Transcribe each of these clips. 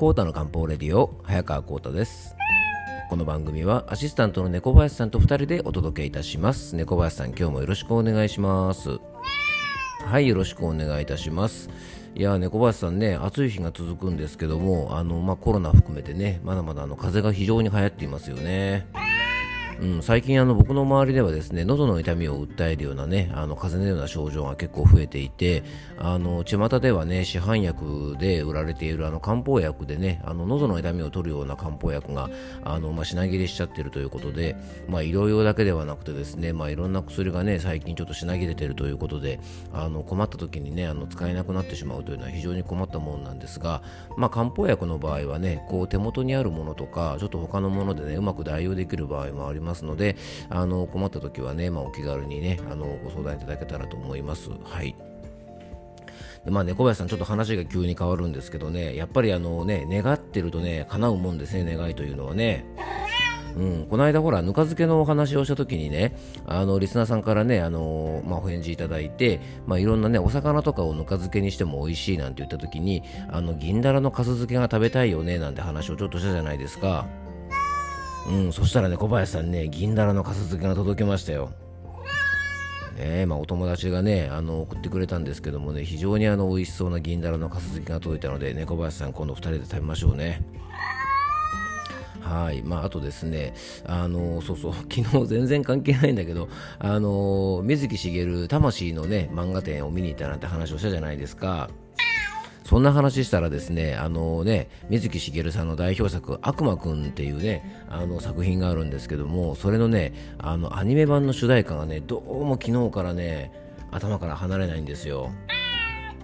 コータの漢方レディオ早川コータです。この番組はアシスタントの猫林さんと2人でお届けいたします。猫林さん今日もよろしくお願いします。はいよろしくお願いいたします。いや猫林さんね暑い日が続くんですけどもあの、まあ、コロナ含めてねまだまだあの風邪が非常に流行っていますよね。うん、最近あの僕の周りではですね喉の痛みを訴えるようなねあの風邪のような症状が結構増えていてあの巷ではね市販薬で売られているあの漢方薬でねあの喉の痛みを取るような漢方薬があの、まあ、品切れしちゃってるということでまあ医療用だけではなくてですねまあいろんな薬がね最近ちょっと品切れてるということであの困った時にねあの使えなくなってしまうというのは非常に困ったものなんですがまあ漢方薬の場合はねこう手元にあるものとかちょっと他のものでねうまく代用できる場合もありますますのであの困った時はね、まあ、お気軽にねあのご相談いただけたらと思います。はいでまあ、猫林さん、ちょっと話が急に変わるんですけどね、やっぱりあのね、願ってるとね、叶うもんですね、願いというのはね。うん、この間、ほら、ぬか漬けのお話をしたときにね、あの、リスナーさんからね、あのまあ、お返事いただいて、まあ、いろんなね、お魚とかをぬか漬けにしても美味しいなんて言ったときに、あの、銀だらのかす漬けが食べたいよね、なんて話をちょっとしたじゃないですか。うん、そしたらね、小林さんね、銀だらのかす漬けが届きましたよ。ねまあ、お友達がね、あの送ってくれたんですけどもね、非常にあの美味しそうな銀だらのかす漬けが届いたので、ね、小林さん、今度2人で食べましょうね。はい。まあ、あとですね、あの、そうそう、昨日全然関係ないんだけど、あの、水木しげる魂のね、漫画展を見に行ったなんて話をしたじゃないですか。そんな話したらですね、あのね、水木しげるさんの代表作、悪魔くんっていうね、あの作品があるんですけども、それのね、あのアニメ版の主題歌がね、どうも昨日からね、頭から離れないんですよ。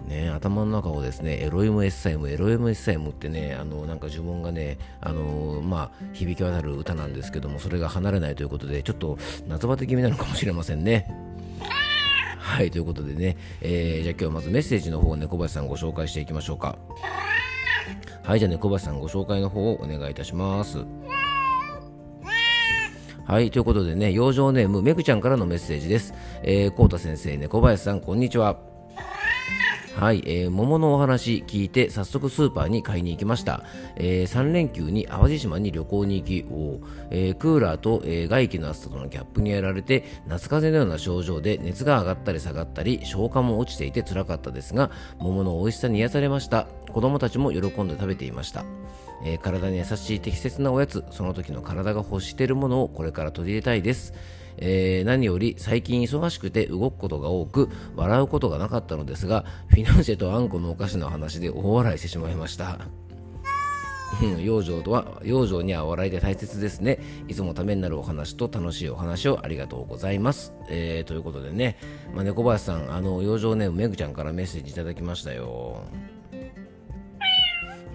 ね、頭の中をですね、エロイムエッサイム、エロイムエッサイムってね、あの、なんか呪文がね、あの、まあ、響き渡る歌なんですけども、それが離れないということで、ちょっと夏バテ気味なのかもしれませんね。はい、ということでね、えー、じゃあ今日まずメッセージの方をね、小林さんご紹介していきましょうか。はい、じゃあね、小林さんご紹介の方をお願いいたします。はい、ということでね、養生ネーム、めぐちゃんからのメッセージです。えー、こうた先生ね、小林さん、こんにちは。はい、えー、桃のお話聞いて早速スーパーに買いに行きました、えー、3連休に淡路島に旅行に行きお、えー、クーラーと、えー、外気の暑さとのギャップにやられて夏風邪のような症状で熱が上がったり下がったり消化も落ちていて辛かったですが桃の美味しさに癒されました。子供たちも喜んで食べていました。えー、体に優しい適切なおやつその時の体が欲しているものをこれから取り入れたいです。えー、何より最近忙しくて動くことが多く笑うことがなかったのですがフィナンシェとあんこのお菓子の話で大笑いしてしまいました。養生とは養生には笑いで大切ですね。いつもためになるお話と楽しいお話をありがとうございます、えー、ということでね、まあ、猫林さんあの養生ネームめぐちゃんからメッセージいただきましたよ。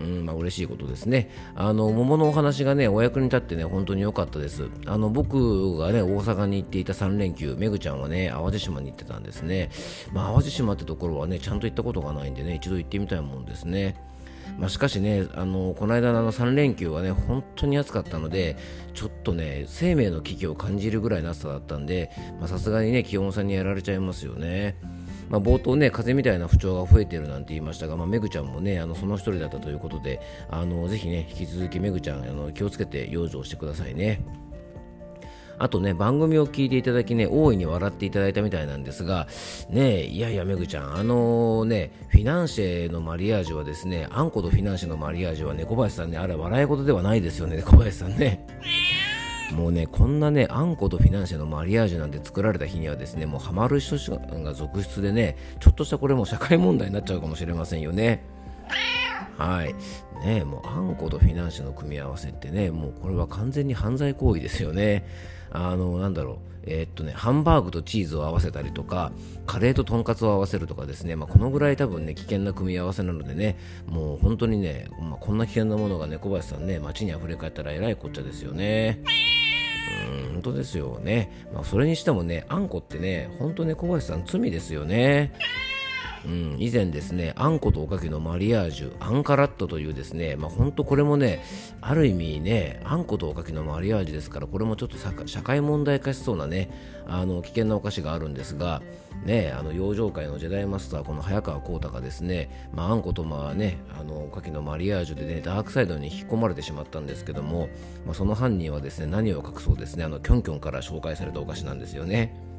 うんまあ嬉しいことですね。あの桃のお話がねお役に立ってね本当に良かったです。あの僕がね大阪に行っていた3連休、めぐちゃんはね淡路島に行ってたんですね。まあ淡路島ってところはねちゃんと行ったことがないんでね一度行ってみたいもんですね。まあ、しかしね、あのこの間のあの3連休はね、本当に暑かったので、ちょっとね、生命の危機を感じるぐらいの暑さだったんで、さすがにね、気温差にやられちゃいますよね。まあ、冒頭ね、風邪みたいな不調が増えてるなんて言いましたが、まあ、めぐちゃんもね、あのその一人だったということで、あのぜひね、引き続きめぐちゃん、あの気をつけて養生してくださいね。あとね、番組を聞いていただきね、大いに笑っていただいたみたいなんですが、ねえいやいや、めぐちゃん、あのー、ね、フィナンシェのマリアージュはですね、あんことフィナンシェのマリアージュはね、小林さんね、あれ笑い事ではないですよね、小林さんね。もうね、こんなね、あんことフィナンシェのマリアージュなんて作られた日にはですね、もうハマる人が続出でね、ちょっとしたこれも社会問題になっちゃうかもしれませんよね。はい。ねもうあんことフィナンシェの組み合わせってね、もうこれは完全に犯罪行為ですよね。あの、なんだろう。えー、っとね、ハンバーグとチーズを合わせたりとか、カレーととんかつを合わせるとかですね、まあ、このぐらい多分ね、危険な組み合わせなのでね、もう本当にね、まあ、こんな危険なものがね、小林さんね、街に溢れ返ったらえらいこっちゃですよね。本当ですよね。まあ、それにしてもね、あんこってね、本当ね、小林さん罪ですよね。うん、以前ですねあんことおかきのマリアージュアンカラットというですねまあ本当これもねある意味ねあんことおかきのマリアージュですからこれもちょっと社会問題化しそうなねあの危険なお菓子があるんですがねあの養生界のジェダイマスターこの早川浩太がですね、まあ、あんことまあねあのおかきのマリアージュでねダークサイドに引き込まれてしまったんですけども、まあ、その犯人はですね何を隠そうですねあのキョンキョンから紹介されたお菓子なんですよね。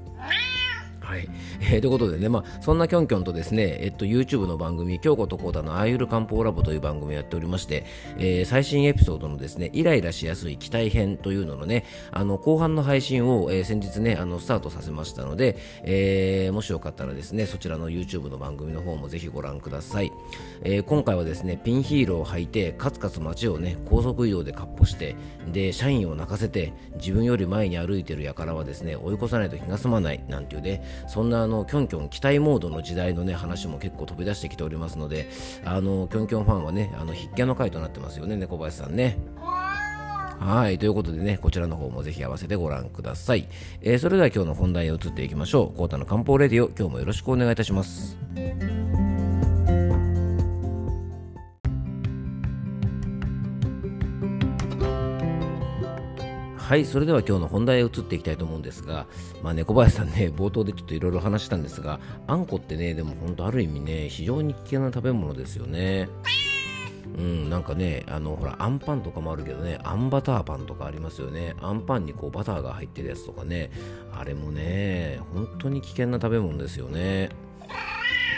はい、えー、ということでね、まあ、そんなきょんきょんとですね、えっと、YouTube の番組、京子とコータのあゆる漢方ラボという番組をやっておりまして、えー、最新エピソードのですね、イライラしやすい期待編というののね、あの、後半の配信を、えー、先日ね、あの、スタートさせましたので、えー、もしよかったらですね、そちらの YouTube の番組の方もぜひご覧ください。えー、今回はですね、ピンヒーローを履いて、カツカツ街をね、高速移動でかっ歩して、で、社員を泣かせて、自分より前に歩いてる輩はですね、追い越さないと気が済まない、なんていうね、そんなあのキョンキョン期待モードの時代のね話も結構飛び出してきておりますのであのキョンキョンファンはねあの必見の回となってますよね猫林さんね。はい。ということでね、こちらの方もぜひ合わせてご覧ください。えー、それでは今日の本題に移っていきましょう。コータの漢方レディオ、今日もよろしくお願いいたします。はいそれでは今日の本題へ移っていきたいと思うんですが、まあ、猫林さんね冒頭でちょっといろいろ話したんですがあんこってねでも本当ある意味ね非常に危険な食べ物ですよねうん、なんかね、あの、ほら、あんパンとかもあるけどね、あんバターパンとかありますよね。あんパンにこうバターが入ってるやつとかね、あれもね、本当に危険な食べ物ですよね。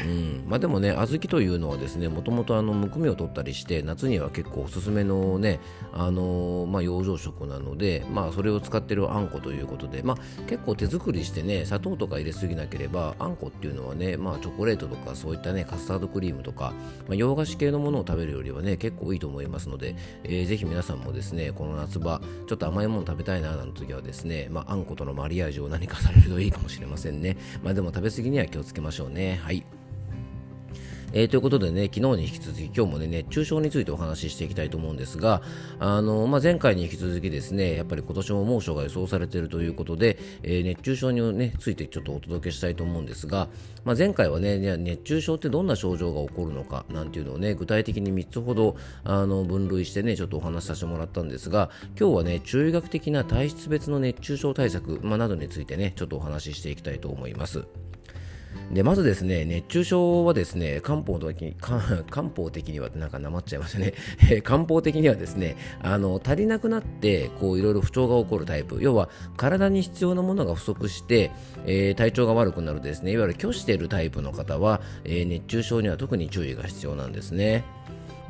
うん。まあ、でもね小豆というのはですねもともとむくみを取ったりして夏には結構おすすめのねあのー、まあ、養生食なので、まあ、それを使ってるあんこということで、まあ、結構手作りしてね砂糖とか入れすぎなければあんこっていうのはね、まあ、チョコレートとかそういったねカスタードクリームとか、まあ、洋菓子系のものを食べるよりはね結構いいと思いますので、えー、ぜひ皆さんもですねこの夏場ちょっと甘いもの食べたいななんて時はですね、まあ、あんことのマリアージュを何かされるといいかもしれませんね、まあ、でも食べ過ぎには気をつけましょうね。はい。えー、ということでね、昨日に引き続き今日もね、熱中症についてお話ししていきたいと思うんですが、あの、まあ、前回に引き続きですね、やっぱり今年も猛暑が予想されているということで、えー、熱中症に、ね、ついてちょっとお届けしたいと思うんですが、まあ、前回はね、熱中症ってどんな症状が起こるのかなんていうのをね、具体的に3つほどあの分類してね、ちょっとお話しさせてもらったんですが、今日はね、中医学的な体質別の熱中症対策、まあ、などについてね、ちょっとお話ししていきたいと思います。でまずですね熱中症はですね漢方的に漢方的にはなんかなまっちゃいましたね。漢方的にはですねあの足りなくなってこういろいろ不調が起こるタイプ。要は体に必要なものが不足して、えー、体調が悪くなるですね。いわゆる拒しているタイプの方は、えー、熱中症には特に注意が必要なんですね。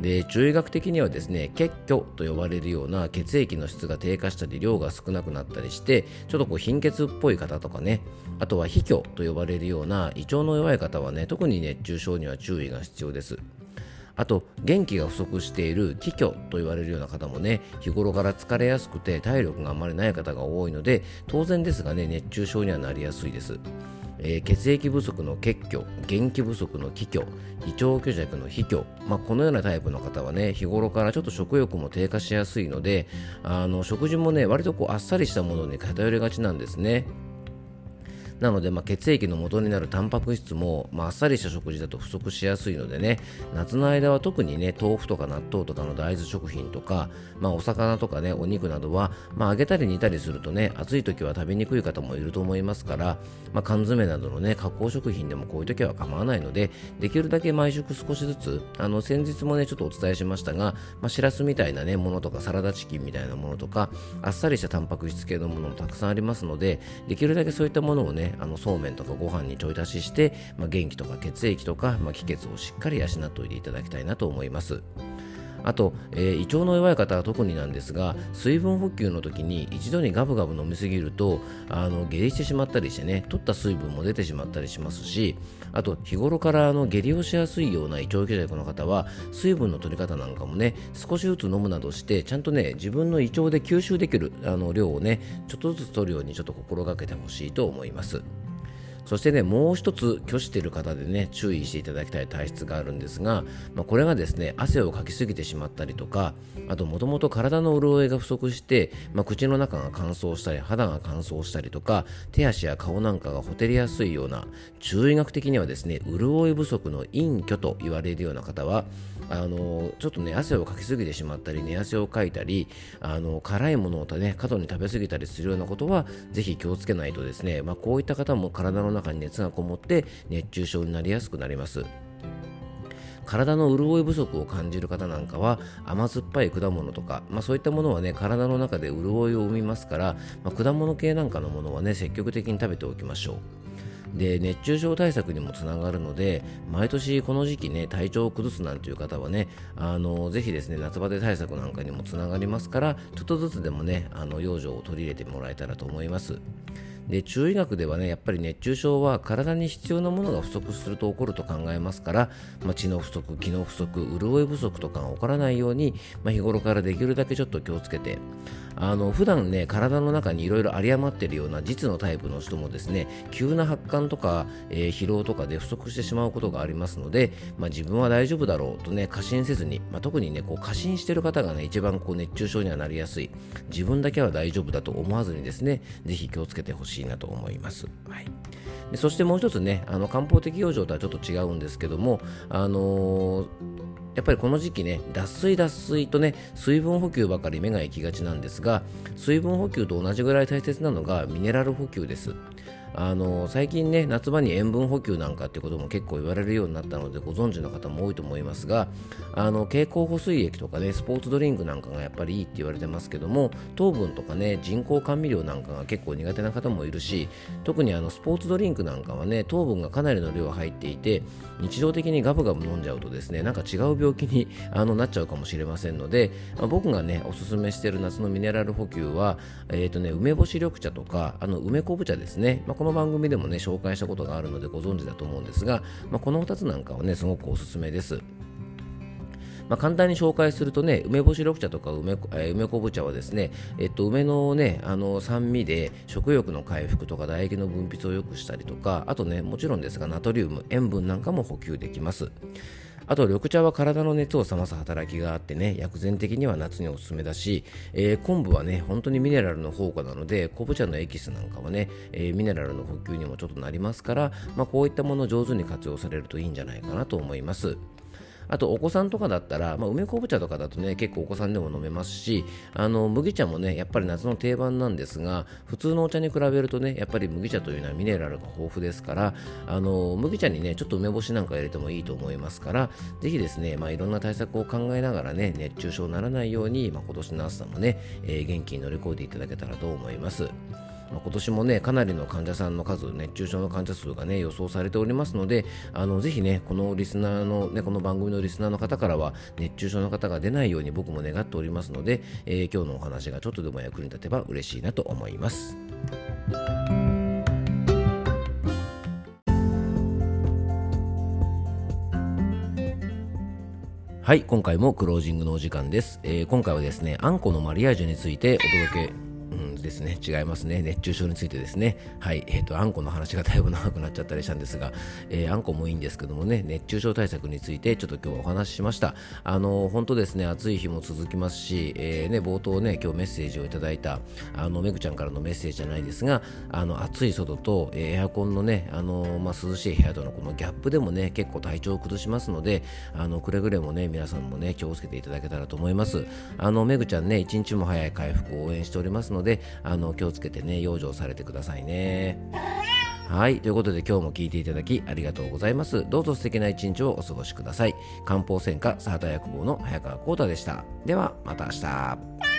で中医学的にはですね血虚と呼ばれるような血液の質が低下したり量が少なくなったりしてちょっとこう貧血っぽい方とかねあとは非虚と呼ばれるような胃腸の弱い方はね特に熱中症には注意が必要です。あと元気が不足している気虚と言われるような方もね日頃から疲れやすくて体力があまりない方が多いので当然ですがね熱中症にはなりやすいです。えー、血液不足の血虚、元気不足の気虚、胃腸虚弱の卑虚、まあ、このようなタイプの方はね、日頃からちょっと食欲も低下しやすいので、あの食事もね、割とこうあっさりしたものに偏りがちなんですね。なので、まあ、血液の元になるタンパク質も、まあ、あっさりした食事だと不足しやすいのでね夏の間は特にね豆腐とか納豆とかの大豆食品とか、まあ、お魚とかねお肉などは、まあ、揚げたり煮たりするとね暑い時は食べにくい方もいると思いますから、まあ、缶詰などのね加工食品でもこういう時は構わないのでできるだけ毎食少しずつあの先日もねちょっとお伝えしましたが、まあ、しらすみたいなねものとかサラダチキンみたいなものとかあっさりしたタンパク質系のものもたくさんありますのでできるだけそういったものをねあのそうめんとかご飯にちょい足しして、まあ、元気とか血液とか、まあ、気血をしっかり養っておいていただきたいなと思います。あと、えー、胃腸の弱い方は特になんですが水分補給の時に一度にガブガブ飲みすぎるとあの下痢してしまったりしてね取った水分も出てしまったりしますしあと日頃からあの下痢をしやすいような胃腸虚弱の方は水分の取り方なんかもね少しずつ飲むなどしてちゃんとね自分の胃腸で吸収できるあの量をねちょっとずつ取るようにちょっと心がけてほしいと思います。そしてねもう一つ拒している方でね注意していただきたい体質があるんですが、まあ、これがですね汗をかきすぎてしまったりとかあともともと体の潤いが不足して、まあ、口の中が乾燥したり肌が乾燥したりとか手足や顔なんかがほてりやすいような中医学的にはですね潤い不足の隠居と言われるような方はあのちょっとね汗をかきすぎてしまったり寝汗をかいたりあの辛いものをね過度に食べ過ぎたりするようなことはぜひ気をつけないとですね、まあ、こういった方も体の中に熱がこもって熱中症になりやすくなります。体の潤い不足を感じる方なんかは甘酸っぱい果物とか、まあ、そういったものはね体の中で潤いを生みますから、まあ、果物系なんかのものはね積極的に食べておきましょう。で熱中症対策にもつながるので毎年この時期ね体調を崩すなんていう方はねあのぜひですね夏バテ対策なんかにもつながりますからちょっとずつでもねあの養生を取り入れてもらえたらと思います。で中医学ではねやっぱり熱中症は体に必要なものが不足すると起こると考えますから、まあ、血の不足気の不足潤い不足とかが起こらないように、まあ、日頃からできるだけちょっと気をつけてあの普段ね体の中にいろいろ有り余っているような実のタイプの人もですね急な発汗とか、えー、疲労とかで不足してしまうことがありますので、まあ、自分は大丈夫だろうとね過信せずに、まあ、特にねこう過信している方がね一番こう熱中症にはなりやすい。自分だけは大丈夫だと思わずにですねぜひ気をつけてほしい。しいなと思います。はいでそしてもう一つねあの漢方的養生とはちょっと違うんですけどもあのーやっぱりこの時期ね脱水脱水とね水分補給ばかり目が行きがちなんですが水分補給と同じぐらい大切なのがミネラル補給ですあの最近ね夏場に塩分補給なんかってことも結構言われるようになったのでご存知の方も多いと思いますがあの経口補水液とかねスポーツドリンクなんかがやっぱりいいって言われてますけども糖分とかね人工甘味料なんかが結構苦手な方もいるし特にあのスポーツドリンクなんかはね糖分がかなりの量入っていて日常的にガブガブ飲んじゃうとですねなんか違う病気に あのなっちゃうかもしれませんので、まあ、僕がねおすすめしている夏のミネラル補給は、えーとね、梅干し緑茶とかあの梅昆布茶ですね、まあ、この番組でもね紹介したことがあるのでご存知だと思うんですが、まあ、この2つなんかはねすごくおすすめです。まあ、簡単に紹介するとね梅干し緑茶とか梅,、えー、梅昆布茶はですね、えっと、梅のねあの酸味で食欲の回復とか唾液の分泌を良くしたりとかあとねもちろんですがナトリウム塩分なんかも補給できますあと緑茶は体の熱を冷ます働きがあってね薬膳的には夏におすすめだし、えー、昆布はね本当にミネラルの宝庫なので昆布茶のエキスなんかはね、えー、ミネラルの補給にもちょっとなりますから、まあ、こういったものを上手に活用されるといいんじゃないかなと思います。あとお子さんとかだったら、まあ、梅昆布茶とかだとね結構お子さんでも飲めますしあの麦茶もねやっぱり夏の定番なんですが普通のお茶に比べるとねやっぱり麦茶というのはミネラルが豊富ですからあの麦茶にねちょっと梅干しなんか入れてもいいと思いますからぜひですね、まあ、いろんな対策を考えながらね熱中症にならないように、まあ、今年の暑さもね、えー、元気に乗り越えていただけたらと思います。まあ、今年もねかなりの患者さんの数熱中症の患者数がね予想されておりますのであのぜひねこのリスナーのねこの番組のリスナーの方からは熱中症の方が出ないように僕も願っておりますので、えー、今日のお話がちょっとでも役に立てば嬉しいなと思います。はい、今回もクロージングのお時間です。えー、今回はですね、あんこのマリアージュについてお届けうんですね、違いますね、熱中症についてですね、はい、えっ、ー、と、あんこの話がだいぶ長くなっちゃったりしたんですが、えー、あんこもいいんですけどもね、熱中症対策についてちょっと今日はお話ししました。あの、本当ですね、暑い日も続きますし、えー、ね、冒頭ね、今日メッセージをいただいた、あの、めぐちゃんからのメッセージじゃないですが、あの、暑い外と、えエアコンのね、あの、まあ、涼しい部屋とのこのギャップでもね、結構体調を崩しますので、あの、くれぐれもね、皆さんもね、気をつけていただけたらと思います。あの、めぐちゃんね、一日も早い回復を応援しておりますので、であの、気をつけてね、養生されてくださいね。はい。ということで今日も聞いていただきありがとうございます。どうぞ素敵な一日をお過ごしください。漢方専科サーター薬房の早川幸太でした。では、また明日。